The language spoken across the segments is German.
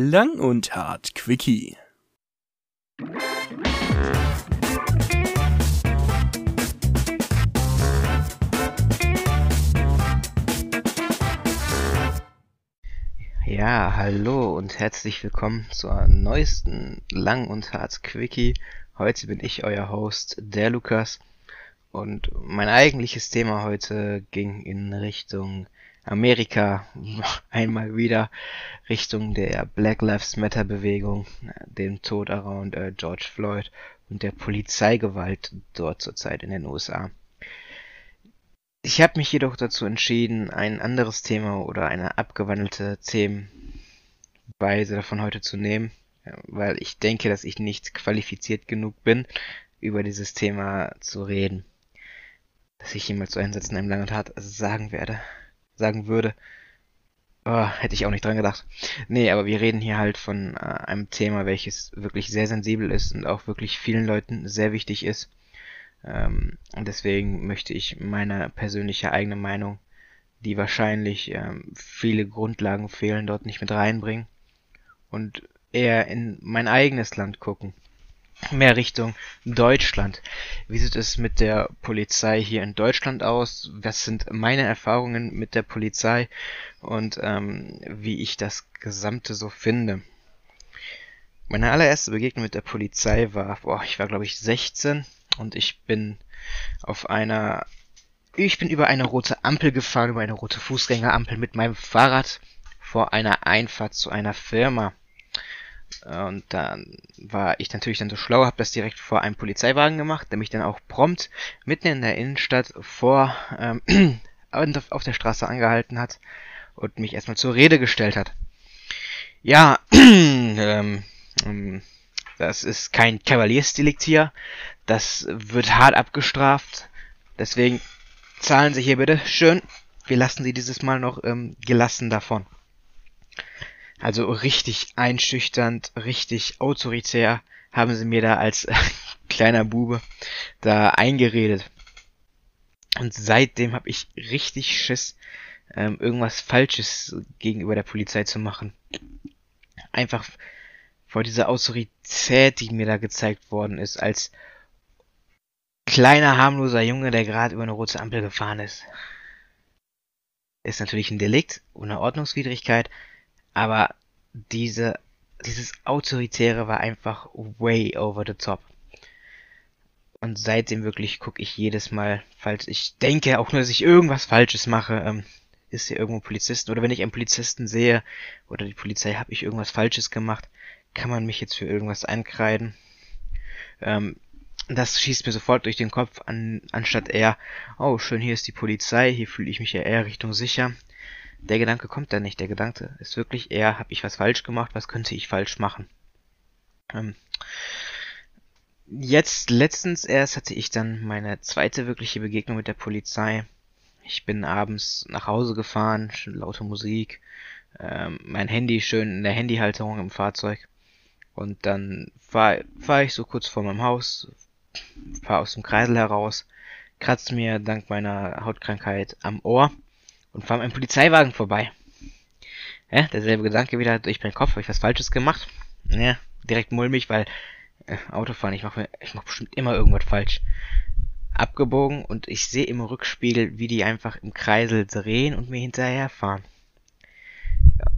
Lang und hart Quickie. Ja, hallo und herzlich willkommen zur neuesten Lang und Hart Quickie. Heute bin ich euer Host, der Lukas. Und mein eigentliches Thema heute ging in Richtung Amerika, einmal wieder Richtung der Black Lives Matter Bewegung, dem Tod around äh, George Floyd und der Polizeigewalt dort zurzeit in den USA. Ich habe mich jedoch dazu entschieden, ein anderes Thema oder eine abgewandelte Themenweise davon heute zu nehmen, weil ich denke, dass ich nicht qualifiziert genug bin, über dieses Thema zu reden. Dass ich jemals zu Einsätzen in einem langen Tat sagen werde, sagen würde. Oh, hätte ich auch nicht dran gedacht. Nee, aber wir reden hier halt von äh, einem Thema, welches wirklich sehr sensibel ist und auch wirklich vielen Leuten sehr wichtig ist. Ähm, und deswegen möchte ich meine persönliche eigene Meinung, die wahrscheinlich ähm, viele Grundlagen fehlen, dort nicht mit reinbringen und eher in mein eigenes Land gucken. Mehr Richtung Deutschland. Wie sieht es mit der Polizei hier in Deutschland aus? Was sind meine Erfahrungen mit der Polizei und ähm, wie ich das Gesamte so finde? Meine allererste Begegnung mit der Polizei war, boah, ich war glaube ich 16 und ich bin auf einer ich bin über eine rote Ampel gefahren, über eine rote Fußgängerampel mit meinem Fahrrad vor einer Einfahrt zu einer Firma. Und dann war ich natürlich dann so schlau, habe das direkt vor einem Polizeiwagen gemacht, der mich dann auch prompt mitten in der Innenstadt vor ähm, auf der Straße angehalten hat und mich erstmal zur Rede gestellt hat. Ja, ähm, ähm das ist kein Kavaliersdelikt hier. Das wird hart abgestraft. Deswegen zahlen Sie hier bitte schön. Wir lassen Sie dieses Mal noch ähm, gelassen davon. Also richtig einschüchternd, richtig autoritär haben sie mir da als kleiner Bube da eingeredet. Und seitdem habe ich richtig Schiss, ähm, irgendwas Falsches gegenüber der Polizei zu machen. Einfach vor dieser Autorität, die mir da gezeigt worden ist, als kleiner harmloser Junge, der gerade über eine rote Ampel gefahren ist. Ist natürlich ein Delikt eine Ordnungswidrigkeit, aber diese, dieses Autoritäre war einfach way over the top. Und seitdem wirklich gucke ich jedes Mal, falls ich denke, auch nur, dass ich irgendwas Falsches mache, ähm, ist hier irgendwo Polizisten. Oder wenn ich einen Polizisten sehe, oder die Polizei, habe ich irgendwas Falsches gemacht, kann man mich jetzt für irgendwas einkreiden. Ähm, das schießt mir sofort durch den Kopf, an, anstatt eher, oh, schön, hier ist die Polizei, hier fühle ich mich ja eher Richtung sicher. Der Gedanke kommt da nicht. Der Gedanke ist wirklich eher, habe ich was falsch gemacht, was könnte ich falsch machen. Ähm, jetzt, letztens erst, hatte ich dann meine zweite wirkliche Begegnung mit der Polizei. Ich bin abends nach Hause gefahren, laute Musik, ähm, mein Handy schön in der Handyhalterung im Fahrzeug. Und dann fahre fahr ich so kurz vor meinem Haus, fahre aus dem Kreisel heraus, kratze mir dank meiner Hautkrankheit am Ohr und fahre einem Polizeiwagen vorbei. Ja, derselbe Gedanke wieder durch meinen Kopf, habe ich was Falsches gemacht. Ja, direkt mulmig, weil äh, Autofahren, ich mache ich mach bestimmt immer irgendwas falsch. Abgebogen und ich sehe im Rückspiegel, wie die einfach im Kreisel drehen und mir hinterherfahren.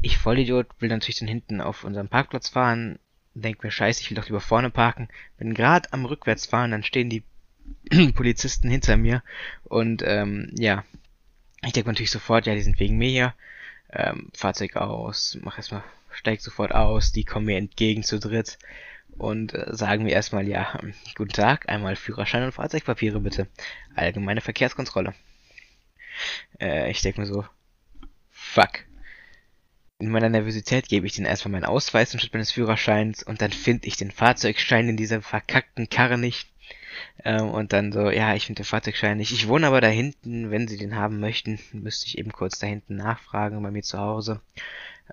Ich Vollidiot will natürlich dann hinten auf unserem Parkplatz fahren, denk mir, scheiße, ich will doch lieber vorne parken. Bin gerade am Rückwärtsfahren, dann stehen die Polizisten hinter mir und ähm, ja, ich denke natürlich sofort, ja, die sind wegen mir hier. Ähm, Fahrzeug aus, mach erstmal, steig sofort aus, die kommen mir entgegen zu dritt und äh, sagen mir erstmal, ja, hm, guten Tag, einmal Führerschein und Fahrzeugpapiere bitte. Allgemeine Verkehrskontrolle. Äh, ich denke mir so, fuck in meiner Nervosität gebe ich denen erstmal meinen Ausweis anstatt meines Führerscheins und dann finde ich den Fahrzeugschein in dieser verkackten Karre nicht. Ähm, und dann so, ja, ich finde den Fahrzeugschein nicht. Ich wohne aber da hinten, wenn Sie den haben möchten, müsste ich eben kurz da hinten nachfragen bei mir zu Hause.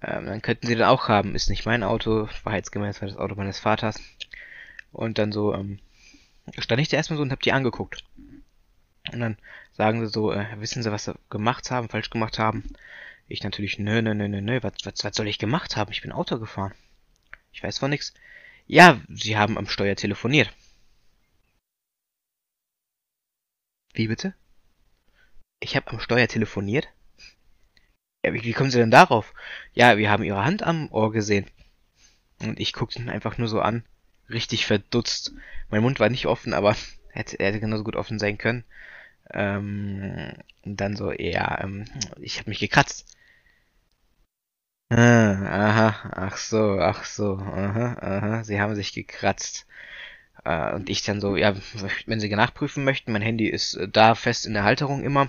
Ähm, dann könnten Sie den auch haben. Ist nicht mein Auto, wahrheitsgemäß war das Auto meines Vaters. Und dann so, ähm, stand ich da erstmal so und hab die angeguckt. Und dann sagen sie so, äh, wissen Sie, was sie gemacht haben, falsch gemacht haben? Ich natürlich, nö, nö, nö, nö, nö, was, was, was soll ich gemacht haben? Ich bin Auto gefahren. Ich weiß von nix. Ja, Sie haben am Steuer telefoniert. Wie bitte? Ich habe am Steuer telefoniert? Ja, wie, wie kommen Sie denn darauf? Ja, wir haben Ihre Hand am Ohr gesehen. Und ich guckte ihn einfach nur so an. Richtig verdutzt. Mein Mund war nicht offen, aber hätte, er hätte genauso gut offen sein können. Ähm, und dann so, ja, ähm, ich habe mich gekratzt. Ah, aha, ach so, ach so, aha, aha, sie haben sich gekratzt. Äh, und ich dann so, ja, wenn Sie nachprüfen möchten, mein Handy ist äh, da fest in der Halterung immer.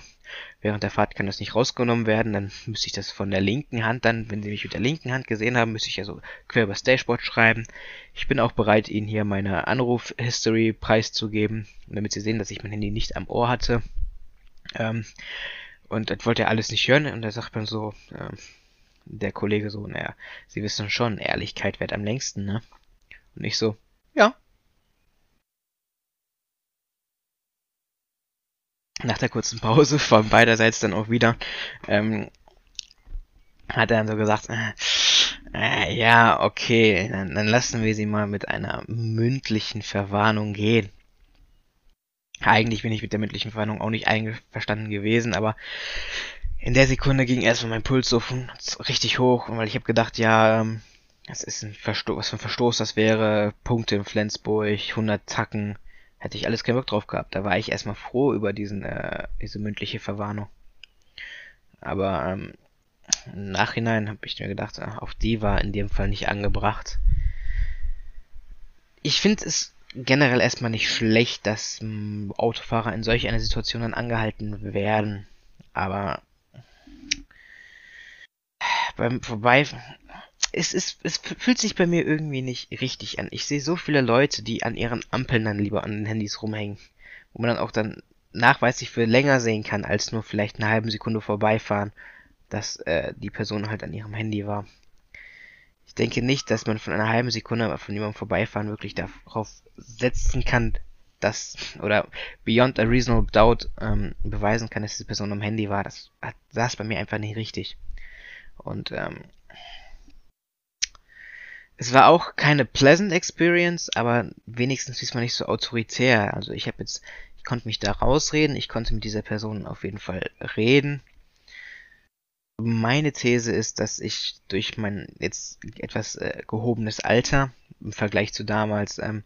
Während der Fahrt kann das nicht rausgenommen werden, dann müsste ich das von der linken Hand dann, wenn Sie mich mit der linken Hand gesehen haben, müsste ich ja so quer über Dashboard schreiben. Ich bin auch bereit, Ihnen hier meine Anruf-History preiszugeben, damit Sie sehen, dass ich mein Handy nicht am Ohr hatte. Ähm, und das wollte er alles nicht hören und er sagt dann so, äh, der Kollege so, naja, Sie wissen schon, Ehrlichkeit währt am längsten, ne? Und ich so, ja. Nach der kurzen Pause von beiderseits dann auch wieder, ähm, hat er dann so gesagt, äh, äh, ja, okay, dann, dann lassen wir sie mal mit einer mündlichen Verwarnung gehen. Eigentlich bin ich mit der mündlichen Verwarnung auch nicht einverstanden gewesen, aber in der Sekunde ging erstmal mein Puls so richtig hoch, weil ich habe gedacht, ja, ähm, das ist ein Verstoß, was für ein Verstoß das wäre, Punkte in Flensburg, 100 Tacken, hätte ich alles keinen Bock drauf gehabt. Da war ich erstmal froh über diesen, äh, diese mündliche Verwarnung. Aber ähm, im Nachhinein habe ich mir gedacht, ach, auch die war in dem Fall nicht angebracht. Ich finde es generell erstmal nicht schlecht, dass m, Autofahrer in solch einer Situation dann angehalten werden. Aber beim Vorbei. Es, ist, es fühlt sich bei mir irgendwie nicht richtig an. Ich sehe so viele Leute, die an ihren Ampeln dann lieber an den Handys rumhängen. Wo man dann auch dann nachweislich für länger sehen kann, als nur vielleicht eine halbe Sekunde vorbeifahren, dass äh, die Person halt an ihrem Handy war. Ich denke nicht, dass man von einer halben Sekunde von jemandem vorbeifahren wirklich darauf setzen kann, dass, oder beyond a reasonable doubt ähm, beweisen kann, dass diese Person am Handy war. Das saß bei mir einfach nicht richtig. Und ähm, es war auch keine pleasant experience, aber wenigstens man nicht so autoritär. Also ich habe jetzt, ich konnte mich da rausreden, ich konnte mit dieser Person auf jeden Fall reden. Meine These ist, dass ich durch mein jetzt etwas äh, gehobenes Alter im Vergleich zu damals ähm,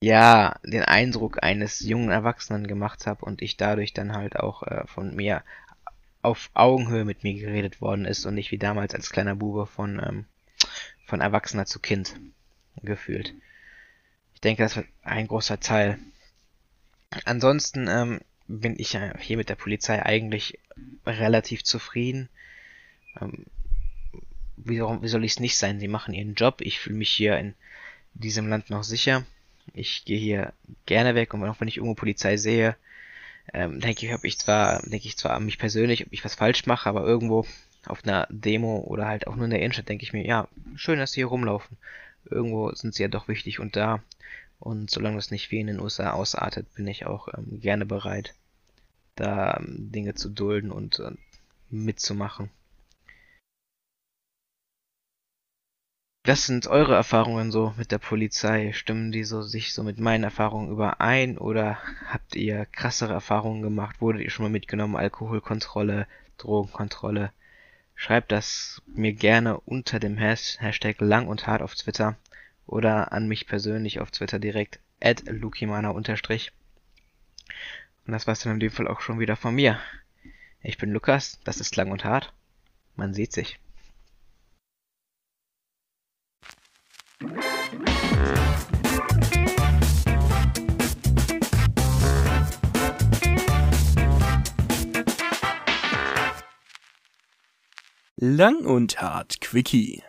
ja den Eindruck eines jungen Erwachsenen gemacht habe und ich dadurch dann halt auch äh, von mir auf Augenhöhe mit mir geredet worden ist und nicht wie damals als kleiner Bube von, ähm, von Erwachsener zu Kind gefühlt. Ich denke, das wird ein großer Teil. Ansonsten ähm, bin ich ja hier mit der Polizei eigentlich relativ zufrieden. Ähm, wie, wie soll ich es nicht sein? Sie machen ihren Job. Ich fühle mich hier in diesem Land noch sicher. Ich gehe hier gerne weg und auch wenn ich irgendwo Polizei sehe, ähm, denke ich, habe ich zwar, denke ich zwar an mich persönlich, ob ich was falsch mache, aber irgendwo auf einer Demo oder halt auch nur in der Innenstadt denke ich mir, ja, schön, dass sie hier rumlaufen. Irgendwo sind sie ja doch wichtig und da. Und solange es nicht wie in den USA ausartet, bin ich auch ähm, gerne bereit, da ähm, Dinge zu dulden und äh, mitzumachen. Das sind eure Erfahrungen so mit der Polizei. Stimmen die so sich so mit meinen Erfahrungen überein oder habt ihr krassere Erfahrungen gemacht? Wurdet ihr schon mal mitgenommen? Alkoholkontrolle, Drogenkontrolle? Schreibt das mir gerne unter dem Hashtag lang und hart auf Twitter oder an mich persönlich auf Twitter direkt at lukimana unterstrich. Und das war's dann in dem Fall auch schon wieder von mir. Ich bin Lukas, das ist lang und hart. Man sieht sich. Lang und hart Quickie.